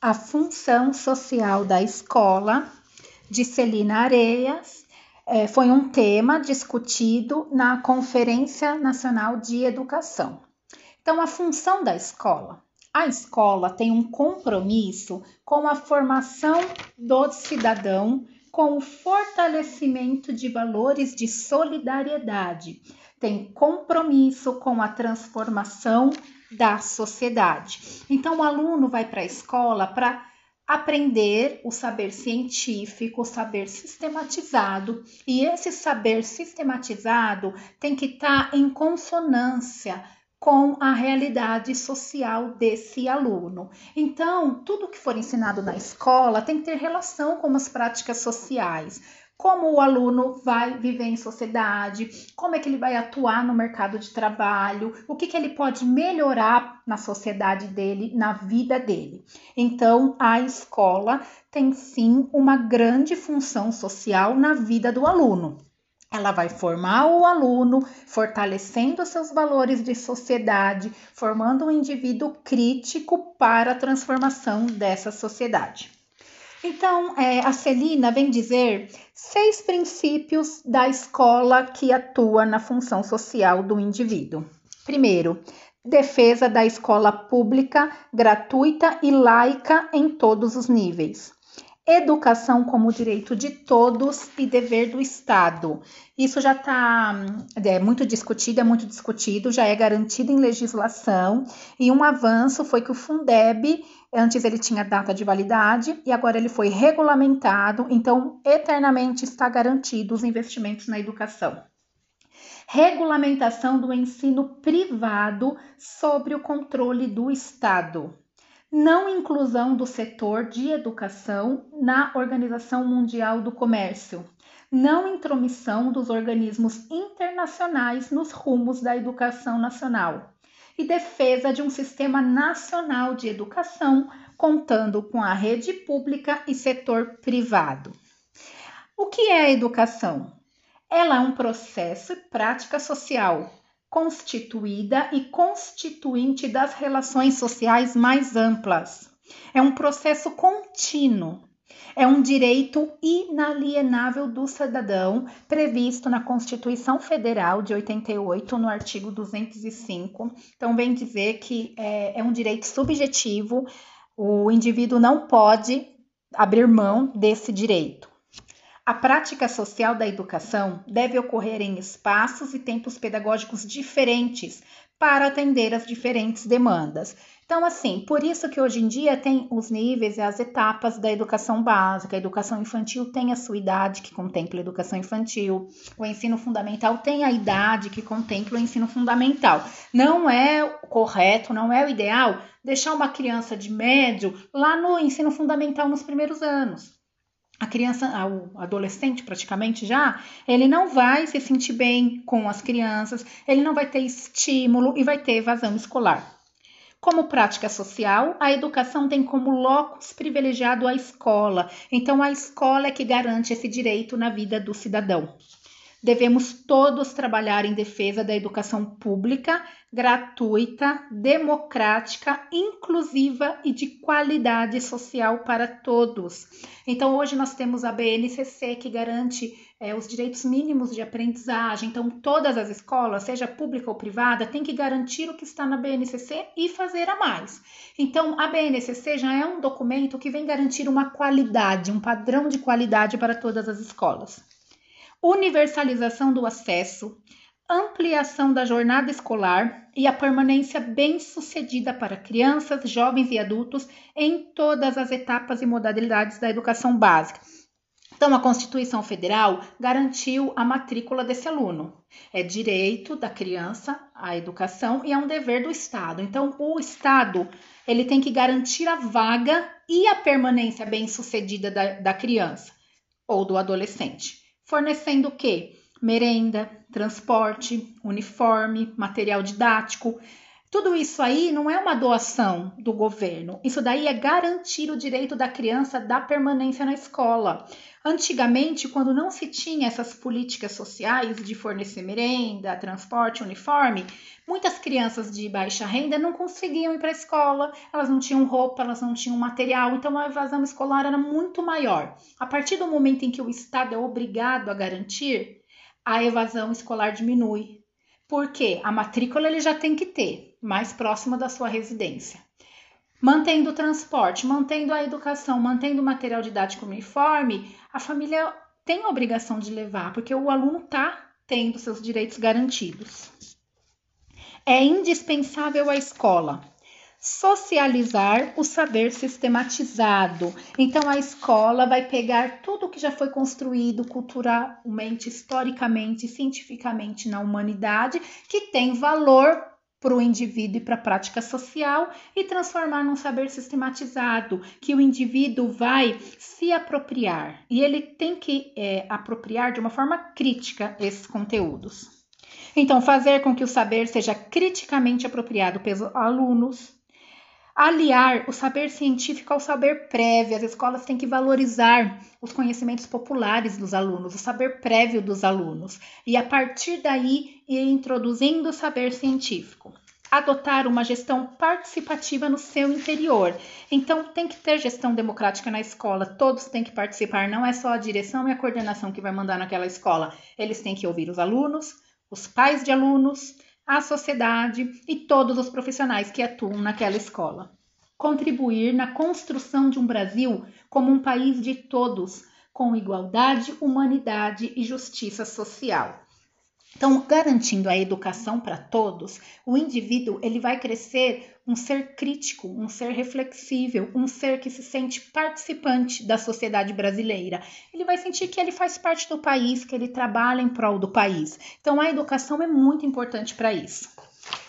A função social da escola, de Celina Areias, é, foi um tema discutido na Conferência Nacional de Educação. Então, a função da escola. A escola tem um compromisso com a formação do cidadão, com o fortalecimento de valores de solidariedade, tem compromisso com a transformação da sociedade. Então, o aluno vai para a escola para aprender o saber científico, o saber sistematizado, e esse saber sistematizado tem que estar tá em consonância com a realidade social desse aluno. Então, tudo que for ensinado na escola tem que ter relação com as práticas sociais como o aluno vai viver em sociedade, como é que ele vai atuar no mercado de trabalho, o que, que ele pode melhorar na sociedade dele, na vida dele. Então, a escola tem sim uma grande função social na vida do aluno. Ela vai formar o aluno, fortalecendo seus valores de sociedade, formando um indivíduo crítico para a transformação dessa sociedade. Então, é, a Celina vem dizer seis princípios da escola que atua na função social do indivíduo. Primeiro, defesa da escola pública, gratuita e laica em todos os níveis. Educação como direito de todos e dever do Estado. Isso já está é, muito discutido, é muito discutido, já é garantido em legislação. E um avanço foi que o Fundeb Antes ele tinha data de validade e agora ele foi regulamentado, então eternamente está garantido os investimentos na educação. Regulamentação do ensino privado sobre o controle do Estado. Não inclusão do setor de educação na Organização Mundial do Comércio. Não intromissão dos organismos internacionais nos rumos da educação nacional e defesa de um sistema nacional de educação, contando com a rede pública e setor privado. O que é a educação? Ela é um processo e prática social constituída e constituinte das relações sociais mais amplas. É um processo contínuo é um direito inalienável do cidadão previsto na Constituição Federal de 88, no artigo 205. Então, vem dizer que é, é um direito subjetivo, o indivíduo não pode abrir mão desse direito. A prática social da educação deve ocorrer em espaços e tempos pedagógicos diferentes para atender às diferentes demandas. Então, assim, por isso que hoje em dia tem os níveis e as etapas da educação básica. A educação infantil tem a sua idade, que contempla a educação infantil. O ensino fundamental tem a idade que contempla o ensino fundamental. Não é correto, não é o ideal deixar uma criança de médio lá no ensino fundamental nos primeiros anos. A criança, o adolescente praticamente já, ele não vai se sentir bem com as crianças, ele não vai ter estímulo e vai ter evasão escolar. Como prática social, a educação tem como locus privilegiado a escola, então a escola é que garante esse direito na vida do cidadão. Devemos todos trabalhar em defesa da educação pública, gratuita, democrática, inclusiva e de qualidade social para todos. Então, hoje nós temos a BNCC que garante é, os direitos mínimos de aprendizagem. Então, todas as escolas, seja pública ou privada, têm que garantir o que está na BNCC e fazer a mais. Então, a BNCC já é um documento que vem garantir uma qualidade, um padrão de qualidade para todas as escolas universalização do acesso, ampliação da jornada escolar e a permanência bem-sucedida para crianças, jovens e adultos em todas as etapas e modalidades da educação básica. Então, a Constituição Federal garantiu a matrícula desse aluno. É direito da criança à educação e é um dever do Estado. Então, o Estado ele tem que garantir a vaga e a permanência bem-sucedida da, da criança ou do adolescente fornecendo o quê? Merenda, transporte, uniforme, material didático, Tudo isso aí não é uma doação do governo. Isso daí é garantir o direito da criança da permanência na escola. Antigamente, quando não se tinha essas políticas sociais de fornecer merenda, transporte, uniforme, muitas crianças de baixa renda não conseguiam ir para a escola, elas não tinham roupa, elas não tinham material, então a evasão escolar era muito maior. A partir do momento em que o Estado é obrigado a garantir, a evasão escolar diminui. Porque a matrícula ele já tem que ter, mais próxima da sua residência. Mantendo o transporte, mantendo a educação, mantendo o material didático uniforme, a família tem a obrigação de levar, porque o aluno está tendo seus direitos garantidos. É indispensável a escola socializar o saber sistematizado. Então a escola vai pegar tudo que já foi construído culturalmente, historicamente, cientificamente na humanidade, que tem valor para o indivíduo e para a prática social e transformar num saber sistematizado que o indivíduo vai se apropriar e ele tem que é, apropriar de uma forma crítica esses conteúdos. Então, fazer com que o saber seja criticamente apropriado pelos alunos, aliar o saber científico ao saber prévio. As escolas têm que valorizar os conhecimentos populares dos alunos, o saber prévio dos alunos, e a partir daí ir introduzindo o saber científico. Adotar uma gestão participativa no seu interior. Então, tem que ter gestão democrática na escola, todos têm que participar, não é só a direção e a coordenação que vai mandar naquela escola. Eles têm que ouvir os alunos, os pais de alunos, a sociedade e todos os profissionais que atuam naquela escola. Contribuir na construção de um Brasil como um país de todos, com igualdade, humanidade e justiça social. Então, garantindo a educação para todos, o indivíduo ele vai crescer um ser crítico, um ser reflexível, um ser que se sente participante da sociedade brasileira. Ele vai sentir que ele faz parte do país, que ele trabalha em prol do país. Então, a educação é muito importante para isso.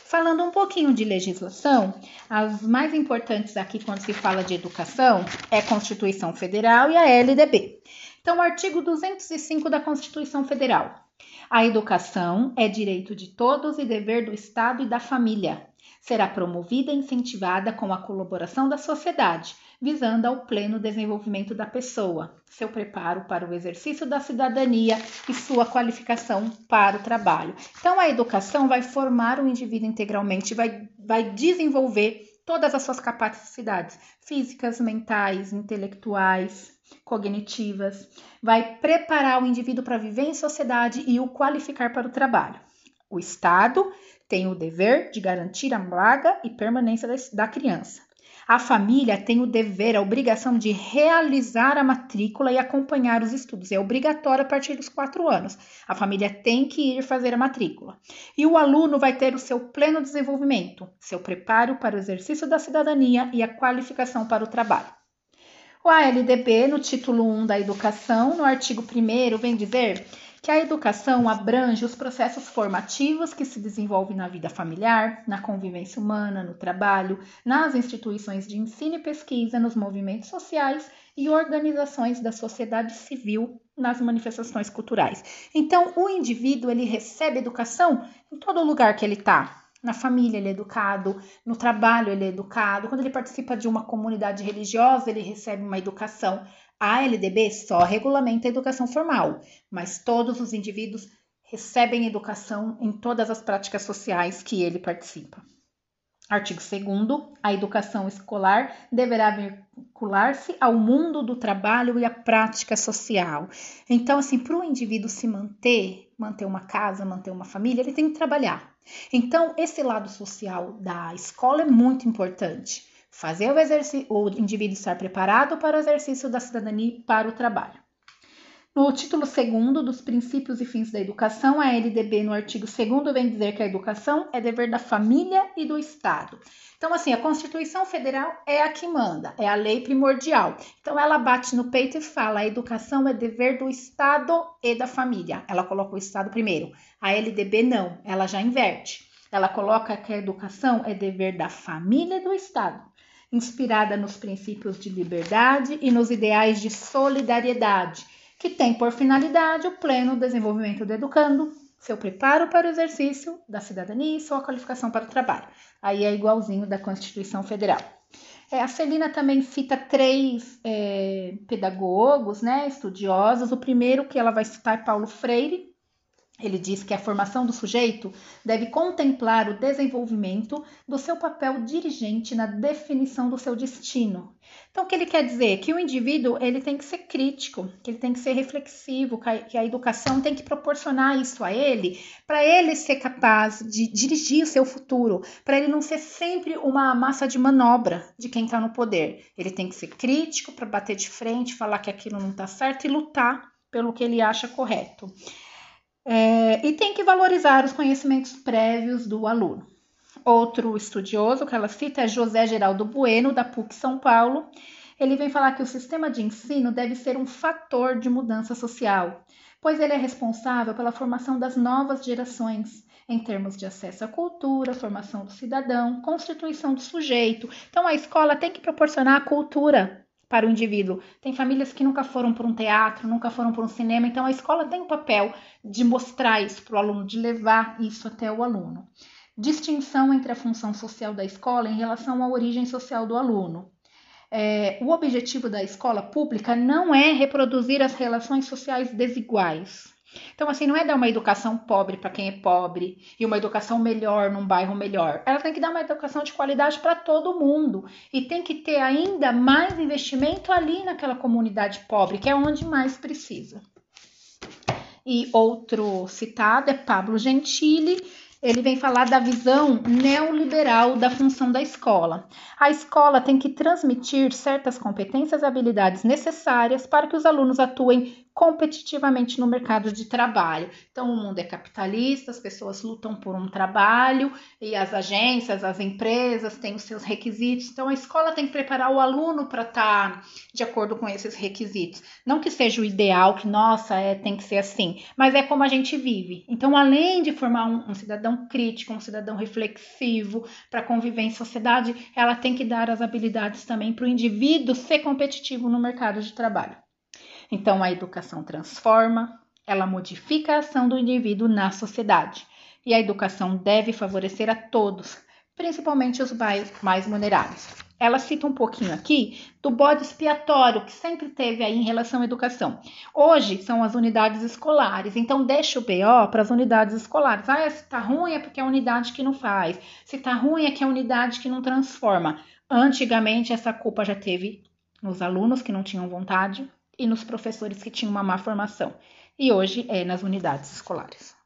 Falando um pouquinho de legislação, as mais importantes aqui quando se fala de educação é a Constituição Federal e a LDB. Então, o artigo 205 da Constituição Federal a educação é direito de todos e dever do Estado e da família. Será promovida e incentivada com a colaboração da sociedade, visando ao pleno desenvolvimento da pessoa, seu preparo para o exercício da cidadania e sua qualificação para o trabalho. Então, a educação vai formar o indivíduo integralmente, vai, vai desenvolver todas as suas capacidades físicas, mentais, intelectuais, cognitivas, vai preparar o indivíduo para viver em sociedade e o qualificar para o trabalho. O Estado tem o dever de garantir a vaga e permanência da criança. A família tem o dever, a obrigação de realizar a matrícula e acompanhar os estudos. É obrigatório a partir dos quatro anos. A família tem que ir fazer a matrícula. E o aluno vai ter o seu pleno desenvolvimento, seu preparo para o exercício da cidadania e a qualificação para o trabalho. O ALDB, no título 1 da Educação, no artigo 1, vem dizer que a educação abrange os processos formativos que se desenvolvem na vida familiar, na convivência humana, no trabalho, nas instituições de ensino e pesquisa, nos movimentos sociais e organizações da sociedade civil nas manifestações culturais. Então, o indivíduo ele recebe educação em todo lugar que ele está, na família ele é educado, no trabalho ele é educado, quando ele participa de uma comunidade religiosa, ele recebe uma educação. A LDB só regulamenta a educação formal, mas todos os indivíduos recebem educação em todas as práticas sociais que ele participa. Artigo 2 a educação escolar deverá vincular-se ao mundo do trabalho e à prática social. Então, assim, para o indivíduo se manter, manter uma casa, manter uma família, ele tem que trabalhar. Então, esse lado social da escola é muito importante. Fazer o, o indivíduo estar preparado para o exercício da cidadania e para o trabalho. No título 2 dos princípios e fins da educação, a LDB, no artigo 2 vem dizer que a educação é dever da família e do Estado. Então, assim, a Constituição Federal é a que manda, é a lei primordial. Então, ela bate no peito e fala: a educação é dever do Estado e da família. Ela coloca o Estado primeiro. A LDB não, ela já inverte. Ela coloca que a educação é dever da família e do Estado inspirada nos princípios de liberdade e nos ideais de solidariedade, que tem por finalidade o pleno desenvolvimento do educando, seu preparo para o exercício da cidadania e sua qualificação para o trabalho. Aí é igualzinho da Constituição Federal. É, a Celina também cita três é, pedagogos, né, estudiosos. O primeiro que ela vai citar é Paulo Freire, ele diz que a formação do sujeito deve contemplar o desenvolvimento do seu papel dirigente na definição do seu destino. Então, o que ele quer dizer? Que o indivíduo ele tem que ser crítico, que ele tem que ser reflexivo, que a educação tem que proporcionar isso a ele, para ele ser capaz de dirigir o seu futuro, para ele não ser sempre uma massa de manobra de quem está no poder. Ele tem que ser crítico para bater de frente, falar que aquilo não está certo e lutar pelo que ele acha correto. É, e tem que valorizar os conhecimentos prévios do aluno. Outro estudioso que ela cita é José Geraldo Bueno, da PUC São Paulo. Ele vem falar que o sistema de ensino deve ser um fator de mudança social, pois ele é responsável pela formação das novas gerações, em termos de acesso à cultura, formação do cidadão, constituição do sujeito. Então, a escola tem que proporcionar a cultura para o indivíduo. Tem famílias que nunca foram para um teatro, nunca foram para um cinema, então a escola tem o papel de mostrar isso para o aluno, de levar isso até o aluno. Distinção entre a função social da escola em relação à origem social do aluno. É, o objetivo da escola pública não é reproduzir as relações sociais desiguais. Então, assim, não é dar uma educação pobre para quem é pobre e uma educação melhor num bairro melhor. Ela tem que dar uma educação de qualidade para todo mundo e tem que ter ainda mais investimento ali naquela comunidade pobre, que é onde mais precisa. E outro citado é Pablo Gentili, ele vem falar da visão neoliberal da função da escola. A escola tem que transmitir certas competências e habilidades necessárias para que os alunos atuem competitivamente no mercado de trabalho. Então, o mundo é capitalista, as pessoas lutam por um trabalho e as agências, as empresas têm os seus requisitos. Então, a escola tem que preparar o aluno para estar tá de acordo com esses requisitos. Não que seja o ideal, que nossa, é, tem que ser assim, mas é como a gente vive. Então, além de formar um, um cidadão crítico, um cidadão reflexivo para conviver em sociedade, ela tem que dar as habilidades também para o indivíduo ser competitivo no mercado de trabalho. Então, a educação transforma, ela modifica a ação do indivíduo na sociedade. E a educação deve favorecer a todos, principalmente os mais vulneráveis. Ela cita um pouquinho aqui do bode expiatório que sempre teve aí em relação à educação. Hoje são as unidades escolares, então deixa o BO para as unidades escolares. Ah, se tá ruim é porque é a unidade que não faz. Se tá ruim é que é a unidade que não transforma. Antigamente essa culpa já teve nos alunos que não tinham vontade, e nos professores que tinham uma má formação, e hoje é nas unidades escolares.